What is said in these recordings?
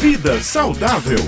Vida saudável.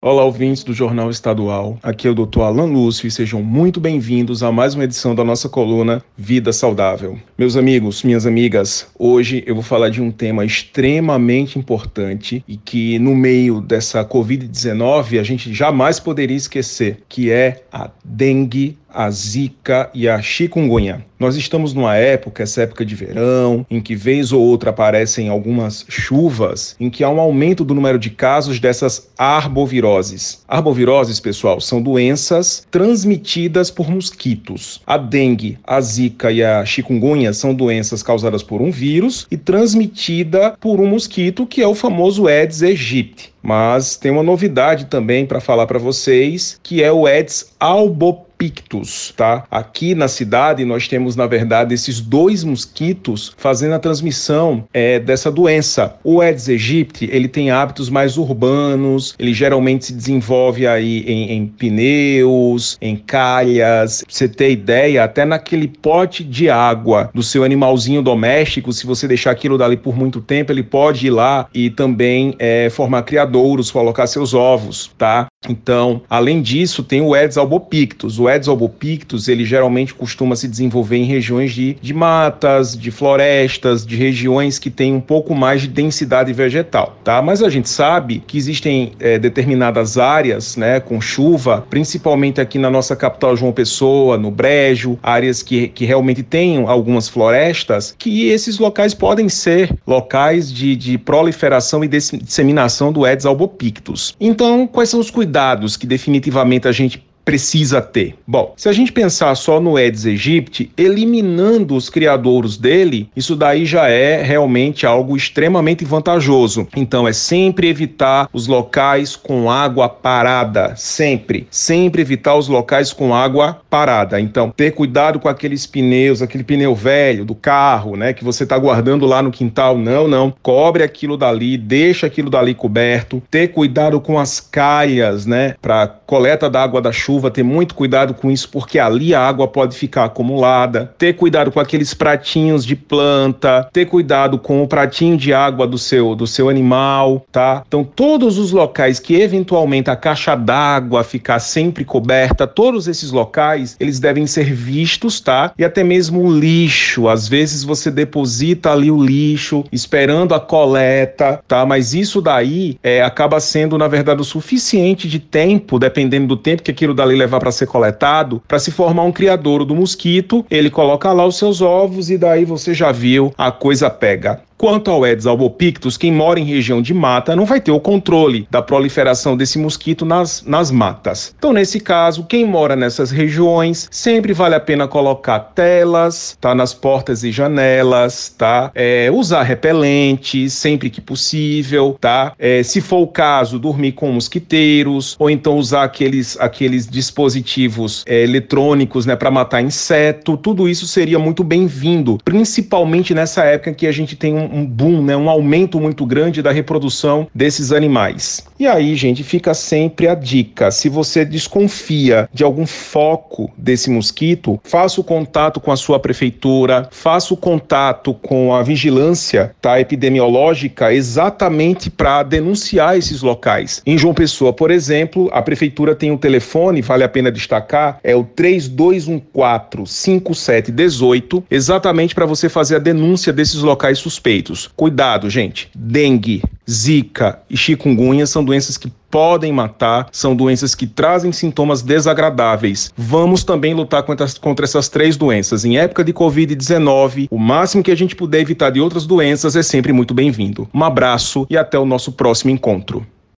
Olá, ouvintes do Jornal Estadual. Aqui é o Dr. Alan Lúcio e sejam muito bem-vindos a mais uma edição da nossa coluna Vida Saudável. Meus amigos, minhas amigas, hoje eu vou falar de um tema extremamente importante e que no meio dessa Covid-19 a gente jamais poderia esquecer, que é a dengue a zika e a chikungunya. Nós estamos numa época, essa época de verão, em que vez ou outra aparecem algumas chuvas, em que há um aumento do número de casos dessas arboviroses. Arboviroses, pessoal, são doenças transmitidas por mosquitos. A dengue, a zika e a chikungunya são doenças causadas por um vírus e transmitida por um mosquito que é o famoso Aedes aegypti. Mas tem uma novidade também para falar para vocês, que é o Aedes albopictus pictus, tá? Aqui na cidade nós temos, na verdade, esses dois mosquitos fazendo a transmissão é, dessa doença. O Aedes aegypti, ele tem hábitos mais urbanos, ele geralmente se desenvolve aí em, em pneus, em calhas. Pra você ter ideia, até naquele pote de água do seu animalzinho doméstico, se você deixar aquilo dali por muito tempo, ele pode ir lá e também é, formar criadouros, colocar seus ovos, tá? Então, além disso, tem o Aedes albopictus. O Aedes albopictus, ele geralmente costuma se desenvolver em regiões de, de matas, de florestas, de regiões que têm um pouco mais de densidade vegetal, tá? Mas a gente sabe que existem é, determinadas áreas, né, com chuva, principalmente aqui na nossa capital João Pessoa, no Brejo, áreas que, que realmente têm algumas florestas, que esses locais podem ser locais de, de proliferação e disseminação do Aedes albopictus. Então, quais são os cuidados cuidados que definitivamente a gente precisa ter? Bom, se a gente pensar só no Aedes aegypti, eliminando os criadouros dele, isso daí já é realmente algo extremamente vantajoso. Então é sempre evitar os locais com água parada, sempre, sempre evitar os locais com água parada. Então ter cuidado com aqueles pneus, aquele pneu velho do carro, né, que você está guardando lá no quintal, não, não, cobre aquilo dali, deixa aquilo dali coberto. Ter cuidado com as calhas, né, para coleta da água da chuva chuva, ter muito cuidado com isso, porque ali a água pode ficar acumulada. Ter cuidado com aqueles pratinhos de planta, ter cuidado com o pratinho de água do seu do seu animal, tá? Então todos os locais que eventualmente a caixa d'água ficar sempre coberta, todos esses locais, eles devem ser vistos, tá? E até mesmo o lixo, às vezes você deposita ali o lixo esperando a coleta, tá? Mas isso daí é, acaba sendo na verdade o suficiente de tempo, dependendo do tempo que aquilo dali levar para ser coletado, para se formar um criadouro do mosquito, ele coloca lá os seus ovos e daí você já viu, a coisa pega. Quanto ao Aedes albopictus, quem mora em região de mata não vai ter o controle da proliferação desse mosquito nas, nas matas. Então, nesse caso, quem mora nessas regiões, sempre vale a pena colocar telas, tá? Nas portas e janelas, tá? É, usar repelente sempre que possível, tá? É, se for o caso, dormir com mosquiteiros, ou então usar aqueles, aqueles dispositivos é, eletrônicos, né, para matar inseto. Tudo isso seria muito bem-vindo, principalmente nessa época que a gente tem um, um boom, né, um aumento muito grande da reprodução desses animais. E aí, gente, fica sempre a dica: se você desconfia de algum foco desse mosquito, faça o contato com a sua prefeitura, faça o contato com a vigilância tá, epidemiológica exatamente para denunciar esses locais. Em João Pessoa, por exemplo, a prefeitura tem um telefone, vale a pena destacar, é o 3214 5718, exatamente para você fazer a denúncia desses locais suspeitos. Cuidado, gente. Dengue, zika e chikungunya são doenças que podem matar, são doenças que trazem sintomas desagradáveis. Vamos também lutar contra, contra essas três doenças. Em época de Covid-19, o máximo que a gente puder evitar de outras doenças é sempre muito bem-vindo. Um abraço e até o nosso próximo encontro.